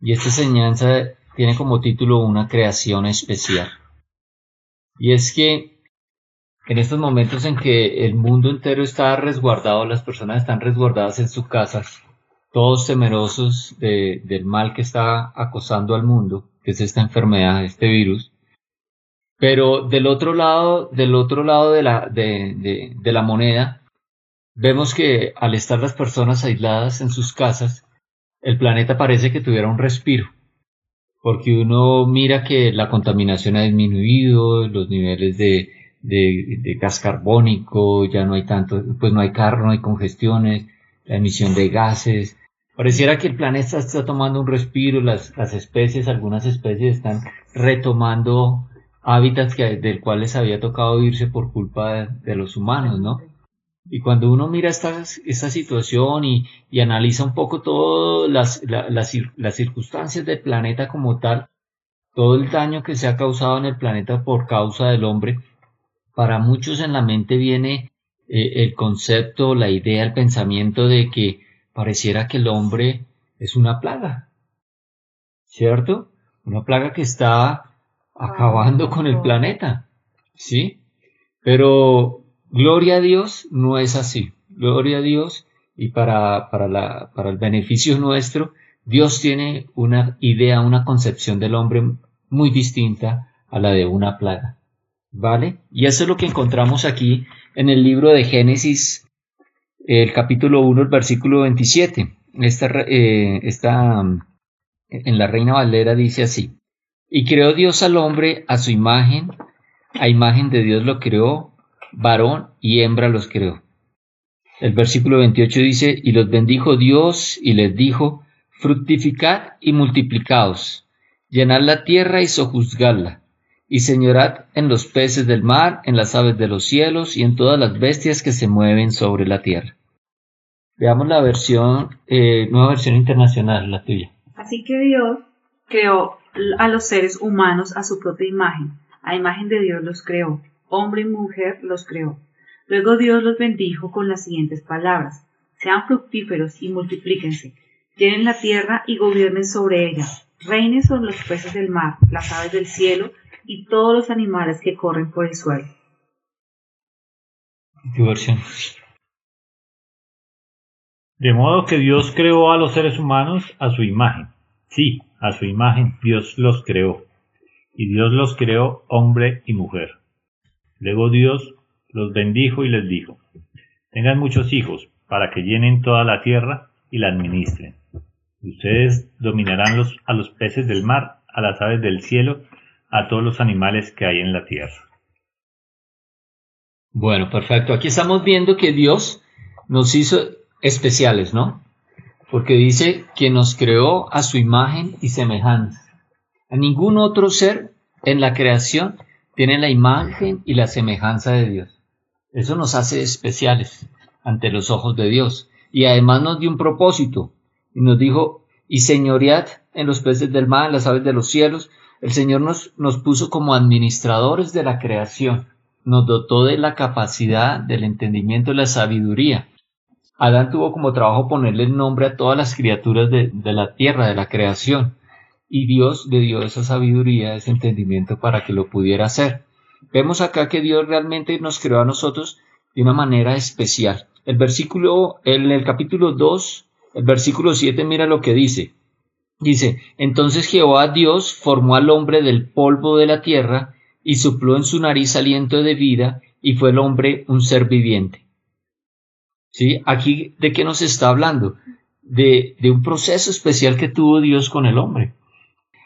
Y esta enseñanza tiene como título una creación especial. Y es que en estos momentos en que el mundo entero está resguardado, las personas están resguardadas en sus casas, todos temerosos del mal que está acosando al mundo, que es esta enfermedad, este virus. Pero del otro lado, del otro lado de la, moneda, vemos que al estar las personas aisladas en sus casas, el planeta parece que tuviera un respiro, porque uno mira que la contaminación ha disminuido, los niveles de, de, gas carbónico, ya no hay tanto, pues no hay carro, no hay congestiones, la emisión de gases. Pareciera que el planeta está tomando un respiro, las, las especies, algunas especies están retomando hábitats que, del cual les había tocado irse por culpa de los humanos, ¿no? Y cuando uno mira esta, esta situación y, y, analiza un poco todas las, las, circunstancias del planeta como tal, todo el daño que se ha causado en el planeta por causa del hombre, para muchos en la mente viene eh, el concepto, la idea, el pensamiento de que pareciera que el hombre es una plaga, ¿cierto? Una plaga que está acabando con el planeta, ¿sí? Pero Gloria a Dios no es así. Gloria a Dios y para, para, la, para el beneficio nuestro, Dios tiene una idea, una concepción del hombre muy distinta a la de una plaga. ¿Vale? Y eso es lo que encontramos aquí en el libro de Génesis, el capítulo 1, el versículo 27. Esta, eh, esta, en la Reina Valera dice así, y creó Dios al hombre a su imagen, a imagen de Dios lo creó, varón y hembra los creó. El versículo 28 dice, y los bendijo Dios y les dijo, fructificad y multiplicaos, llenad la tierra y sojuzgadla, y señorad en los peces del mar, en las aves de los cielos y en todas las bestias que se mueven sobre la tierra. Veamos la versión, eh, nueva versión internacional, la tuya. Así que Dios creó a los seres humanos a su propia imagen, a imagen de Dios los creó hombre y mujer los creó. Luego Dios los bendijo con las siguientes palabras. Sean fructíferos y multiplíquense, llenen la tierra y gobiernen sobre ella, reinen sobre los peces del mar, las aves del cielo y todos los animales que corren por el suelo. De modo que Dios creó a los seres humanos a su imagen. Sí, a su imagen Dios los creó. Y Dios los creó hombre y mujer. Luego Dios los bendijo y les dijo, tengan muchos hijos para que llenen toda la tierra y la administren. Ustedes dominarán los, a los peces del mar, a las aves del cielo, a todos los animales que hay en la tierra. Bueno, perfecto. Aquí estamos viendo que Dios nos hizo especiales, ¿no? Porque dice que nos creó a su imagen y semejanza. A ningún otro ser en la creación tienen la imagen y la semejanza de Dios. Eso nos hace especiales ante los ojos de Dios. Y además nos dio un propósito. Y nos dijo, y señoread en los peces del mar, en las aves de los cielos. El Señor nos, nos puso como administradores de la creación. Nos dotó de la capacidad, del entendimiento y la sabiduría. Adán tuvo como trabajo ponerle el nombre a todas las criaturas de, de la tierra, de la creación y Dios le dio esa sabiduría, ese entendimiento para que lo pudiera hacer. Vemos acá que Dios realmente nos creó a nosotros de una manera especial. El versículo, en el capítulo 2, el versículo 7, mira lo que dice. Dice, entonces Jehová Dios formó al hombre del polvo de la tierra y sopló en su nariz aliento de vida y fue el hombre un ser viviente. ¿Sí? Aquí, ¿de qué nos está hablando? De, de un proceso especial que tuvo Dios con el hombre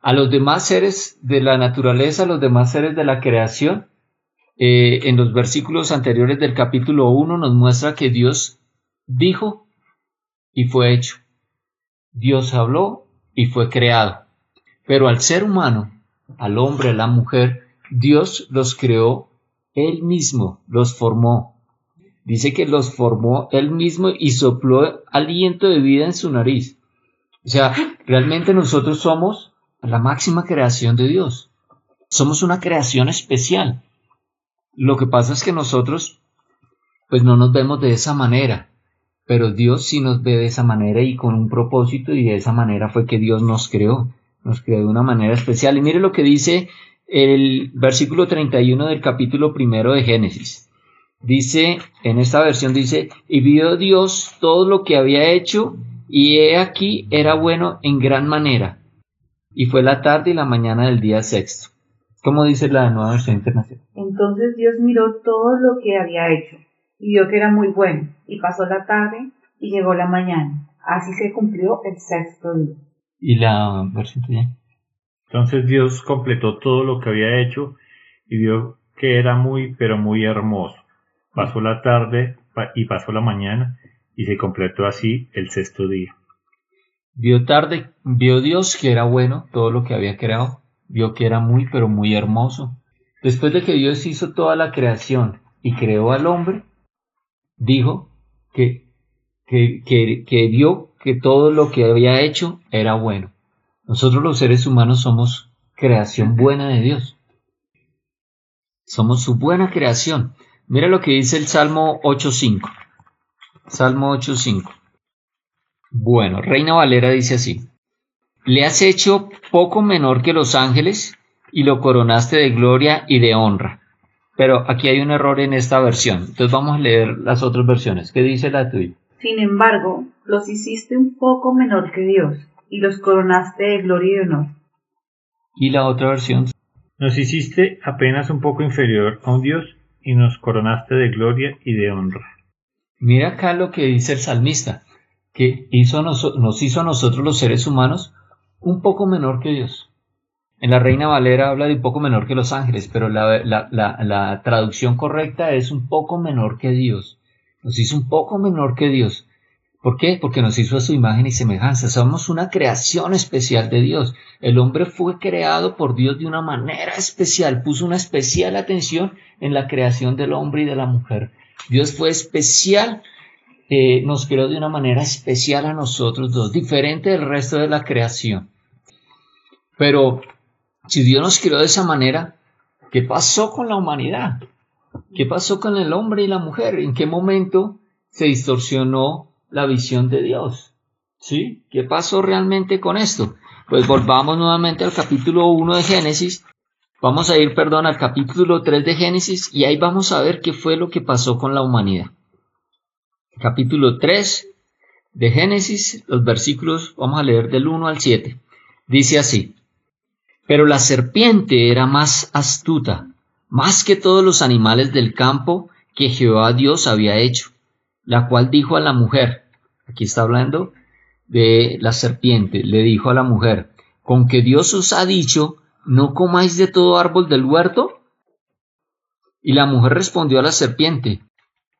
a los demás seres de la naturaleza, a los demás seres de la creación, eh, en los versículos anteriores del capítulo 1 nos muestra que Dios dijo y fue hecho. Dios habló y fue creado. Pero al ser humano, al hombre, a la mujer, Dios los creó Él mismo, los formó. Dice que los formó Él mismo y sopló aliento de vida en su nariz. O sea, realmente nosotros somos la máxima creación de Dios. Somos una creación especial. Lo que pasa es que nosotros, pues no nos vemos de esa manera, pero Dios sí nos ve de esa manera y con un propósito y de esa manera fue que Dios nos creó, nos creó de una manera especial. Y mire lo que dice el versículo 31 del capítulo primero de Génesis. Dice, en esta versión dice, y vio Dios todo lo que había hecho y he aquí era bueno en gran manera. Y fue la tarde y la mañana del día sexto. ¿Cómo dice la nueva versión internacional? Entonces Dios miró todo lo que había hecho y vio que era muy bueno, y pasó la tarde y llegó la mañana. Así se cumplió el sexto día. ¿Y la versión tuya? Entonces Dios completó todo lo que había hecho y vio que era muy, pero muy hermoso. Pasó la tarde y pasó la mañana y se completó así el sexto día. Vio tarde, vio Dios que era bueno todo lo que había creado, vio que era muy, pero muy hermoso. Después de que Dios hizo toda la creación y creó al hombre, dijo que, que, que, vio que todo lo que había hecho era bueno. Nosotros los seres humanos somos creación buena de Dios. Somos su buena creación. Mira lo que dice el Salmo 8.5. Salmo 8.5. Bueno, Reina Valera dice así. Le has hecho poco menor que los ángeles y lo coronaste de gloria y de honra pero aquí hay un error en esta versión. Entonces vamos a leer las otras versiones. ¿Qué dice la tuya? Sin embargo, los hiciste un poco menor que Dios y los coronaste de gloria y de honor. ¿Y la otra versión? Nos hiciste apenas un poco inferior a un Dios y nos coronaste de gloria y de honra. Mira acá lo que dice el salmista, que hizo nos hizo a nosotros los seres humanos un poco menor que Dios. En la Reina Valera habla de un poco menor que los ángeles, pero la, traducción correcta es un poco menor que Dios. Nos hizo un poco menor que Dios. ¿Por qué? Porque nos hizo a su imagen y semejanza. Somos una creación especial de Dios. El hombre fue creado por Dios de una manera especial. Puso una especial atención en la creación del hombre y de la mujer. Dios fue especial. Nos creó de una manera especial a nosotros dos, diferente del resto de la creación. Pero si Dios nos creó de esa manera, ¿qué pasó con la humanidad? ¿Qué pasó con el hombre y la mujer? ¿En qué momento se distorsionó la visión de Dios? ¿Sí? ¿Qué pasó realmente con esto? Pues volvamos nuevamente al capítulo 1 de Génesis. Vamos a ir, perdón, al capítulo 3 de Génesis y ahí vamos a ver qué fue lo que pasó con la humanidad. Capítulo 3 de Génesis, los versículos, vamos a leer del 1 al 7. Dice así. Pero la serpiente era más astuta, más que todos los animales del campo que Jehová Dios había hecho, la cual dijo a la mujer, aquí está hablando de la serpiente, le dijo a la mujer, con que Dios os ha dicho, no comáis de todo árbol del huerto. Y la mujer respondió a la serpiente,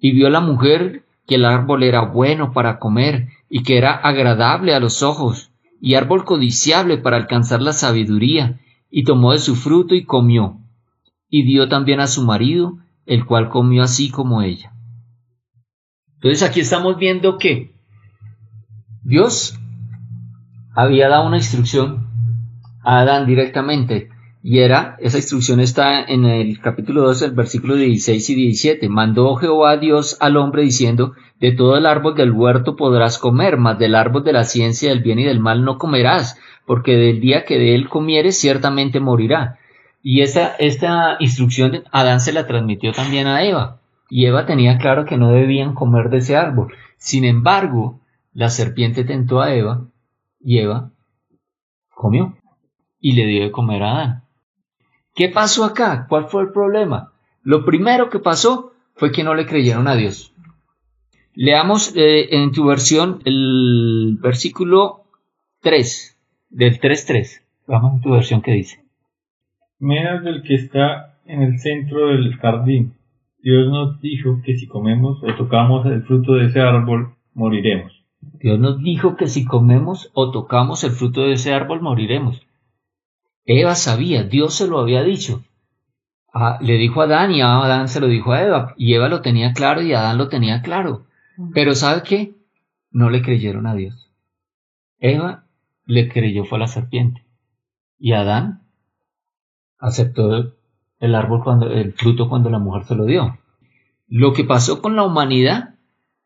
Y vio la mujer que el árbol era bueno para comer, y que era agradable a los ojos, y árbol codiciable para alcanzar la sabiduría, y tomó de su fruto y comió, y dio también a su marido, el cual comió así como ella. Entonces aquí estamos viendo que Dios había dado una instrucción a Adán directamente, y era, esa instrucción está en el capítulo 12, el versículo 16 y 17. Mandó Jehová Dios al hombre diciendo, de todo el árbol del huerto podrás comer, mas del árbol de la ciencia del bien y del mal no comerás, porque del día que de él comieres ciertamente morirá. Y esta, esta instrucción Adán se la transmitió también a Eva, y Eva tenía claro que no debían comer de ese árbol. Sin embargo, la serpiente tentó a Eva, y Eva comió, y le dio de comer a Adán. ¿Qué pasó acá? ¿Cuál fue el problema? Lo primero que pasó fue que no le creyeron a Dios. Leamos eh, en tu versión el versículo 3 del 3.3. Vamos en tu versión que dice. Menos del que está en el centro del jardín. Dios nos dijo que si comemos o tocamos el fruto de ese árbol, moriremos. Dios nos dijo que si comemos o tocamos el fruto de ese árbol moriremos. Eva sabía, Dios se lo había dicho. Ah, le dijo a Adán y Adán se lo dijo a Eva. Y Eva lo tenía claro y Adán lo tenía claro. Pero ¿sabe qué? No le creyeron a Dios. Eva le creyó fue a la serpiente. Y Adán aceptó el árbol cuando, el fruto cuando la mujer se lo dio. Lo que pasó con la humanidad,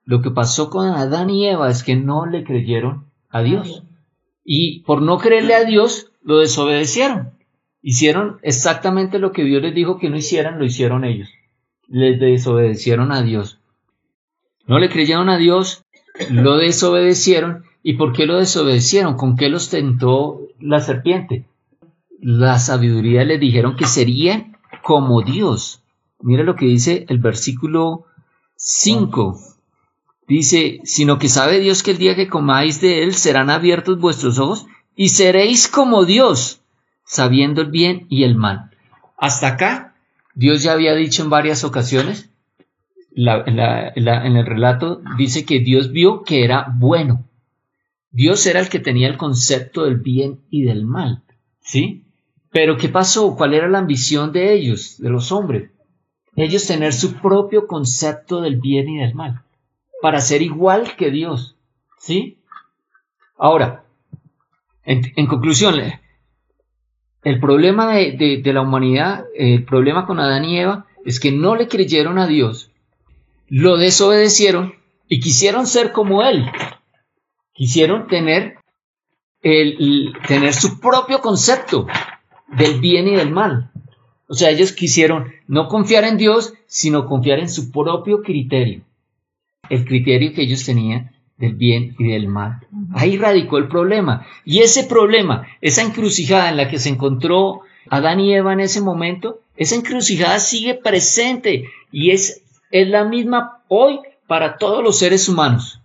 lo que pasó con Adán y Eva es que no le creyeron a Dios. Y por no creerle a Dios, lo desobedecieron. Hicieron exactamente lo que Dios les dijo que no hicieran, lo hicieron ellos. Les desobedecieron a Dios. No le creyeron a Dios, lo desobedecieron. ¿Y por qué lo desobedecieron? ¿Con qué los tentó la serpiente? La sabiduría les dijeron que serían como Dios. Mira lo que dice el versículo 5. Dice, sino que sabe Dios que el día que comáis de él serán abiertos vuestros ojos y seréis como Dios, sabiendo el bien y el mal. Hasta acá, Dios ya había dicho en varias ocasiones, en el relato dice que Dios vio que era bueno. Dios era el que tenía el concepto del bien y del mal, ¿sí? Pero ¿qué pasó? ¿Cuál era la ambición de ellos, de los hombres? Ellos tener su propio concepto del bien y del mal, para ser igual que Dios, ¿sí? Ahora, en, conclusión, el problema de, la humanidad, el problema con Adán y Eva, es que no le creyeron a Dios, lo desobedecieron y quisieron ser como Él. Quisieron tener, el, tener su propio concepto del bien y del mal. O sea, ellos quisieron no confiar en Dios, sino confiar en su propio criterio. El criterio que ellos tenían del bien y del mal. Ahí radicó el problema. Y ese problema, esa encrucijada en la que se encontró Adán y Eva en ese momento, esa encrucijada sigue presente y es, es la misma hoy para todos los seres humanos.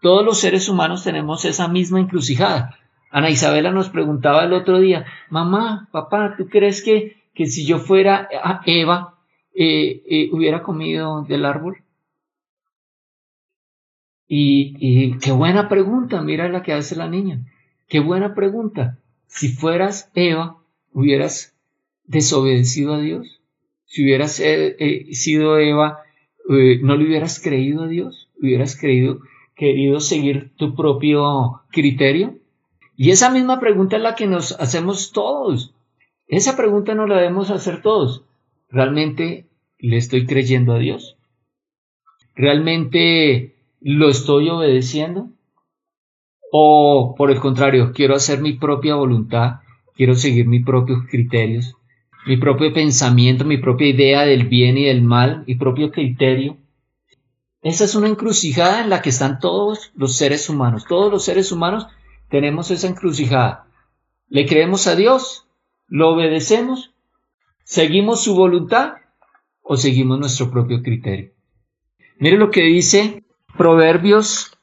Todos los seres humanos tenemos esa misma encrucijada. Ana Isabela nos preguntaba el otro día, mamá, papá, ¿tú crees que, que si yo fuera Eva, eh, eh, hubiera comido del árbol? Y, qué buena pregunta, mira la que hace la niña. Qué buena pregunta. Si fueras Eva, hubieras desobedecido a Dios. Si hubieras eh, eh, sido Eva, eh, no le hubieras creído a Dios. Hubieras querido seguir tu propio criterio. Y esa misma pregunta es la que nos hacemos todos. Esa pregunta nos la debemos hacer todos. ¿Realmente le estoy creyendo a Dios? ¿Realmente ¿Lo estoy obedeciendo? ¿O por el contrario, quiero hacer mi propia voluntad, quiero seguir mis propios criterios, mi propio pensamiento, mi propia idea del bien y del mal, mi propio criterio? Esa es una encrucijada en la que están todos los seres humanos. Todos los seres humanos tenemos esa encrucijada. ¿Le creemos a Dios? ¿Lo obedecemos? ¿Seguimos su voluntad? ¿O seguimos nuestro propio criterio? Mire lo que dice Proverbios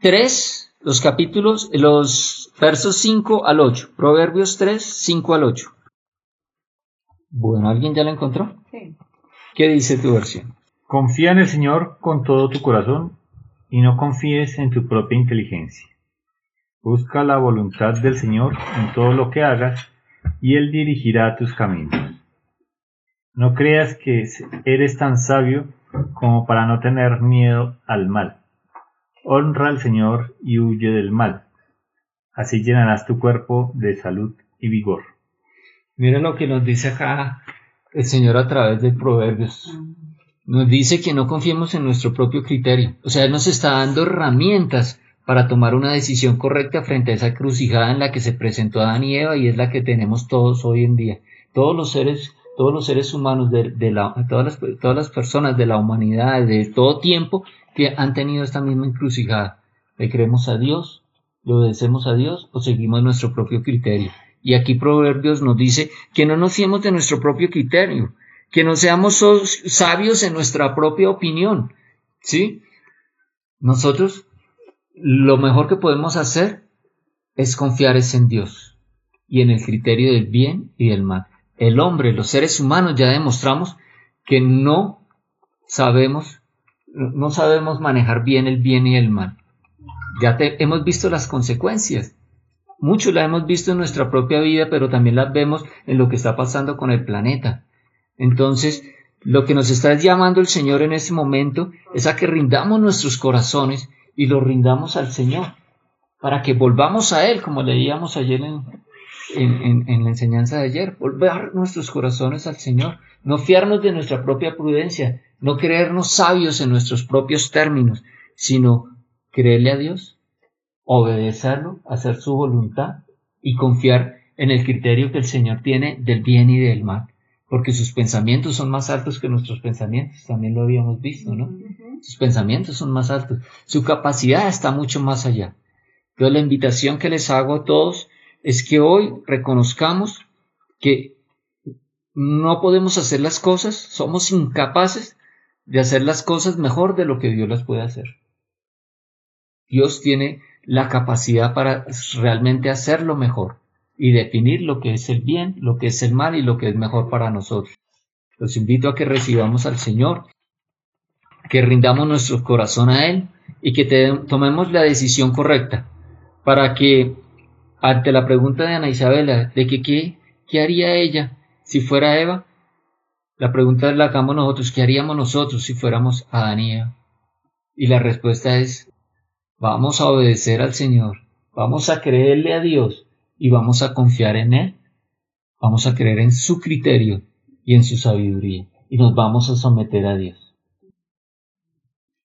3, los capítulos, los versos 5 al 8. Proverbios 3, 5 al 8. Bueno, ¿alguien ya la encontró? Sí. ¿Qué dice tu versión? Confía en el Señor con todo tu corazón y no confíes en tu propia inteligencia. Busca la voluntad del Señor en todo lo que hagas y Él dirigirá tus caminos. No creas que eres tan sabio como para no tener miedo al mal. Honra al Señor y huye del mal. Así llenarás tu cuerpo de salud y vigor. Mira lo que nos dice acá el Señor a través de Proverbios. Nos dice que no confiemos en nuestro propio criterio. O sea, nos está dando herramientas para tomar una decisión correcta frente a esa crucijada en la que se presentó Adán y Eva y es la que tenemos todos hoy en día. Todos los seres todos los seres humanos, todas las personas de la humanidad, de todo tiempo, que han tenido esta misma encrucijada. ¿Le creemos a Dios? ¿Le obedecemos a Dios o seguimos nuestro propio criterio? Y aquí Proverbios nos dice que no nos fiemos de nuestro propio criterio, que no seamos sabios en nuestra propia opinión. ¿Sí? Nosotros lo mejor que podemos hacer es confiar en Dios y en el criterio del bien y del mal el hombre, los seres humanos, ya demostramos que no sabemos no sabemos manejar bien el bien y el mal. Ya hemos visto las consecuencias. Mucho la hemos visto en nuestra propia vida, pero también las vemos en lo que está pasando con el planeta. Entonces, lo que nos está llamando el Señor en este momento es a que rindamos nuestros corazones y los rindamos al Señor, para que volvamos a Él, como leíamos ayer en, en, la enseñanza de ayer, volver nuestros corazones al Señor, no fiarnos de nuestra propia prudencia, no creernos sabios en nuestros propios términos, sino creerle a Dios, obedecerlo, hacer su voluntad y confiar en el criterio que el Señor tiene del bien y del mal, porque sus pensamientos son más altos que nuestros pensamientos, también lo habíamos visto, ¿no? Sus pensamientos son más altos, su capacidad está mucho más allá. Entonces la invitación que les hago a todos es que hoy reconozcamos que no podemos hacer las cosas, somos incapaces de hacer las cosas mejor de lo que Dios las puede hacer. Dios tiene la capacidad para realmente hacerlo mejor y definir lo que es el bien, lo que es el mal y lo que es mejor para nosotros. Los invito a que recibamos al Señor, que rindamos nuestro corazón a Él y que tomemos la decisión correcta para que ante la pregunta de Ana Isabela de que qué, qué haría ella si fuera Eva, la pregunta la hagamos nosotros, ¿qué haríamos nosotros si fuéramos Adán y Eva? Y la respuesta es, vamos a obedecer al Señor, vamos a creerle a Dios y vamos a confiar en Él, vamos a creer en su criterio y en su sabiduría y nos vamos a someter a Dios.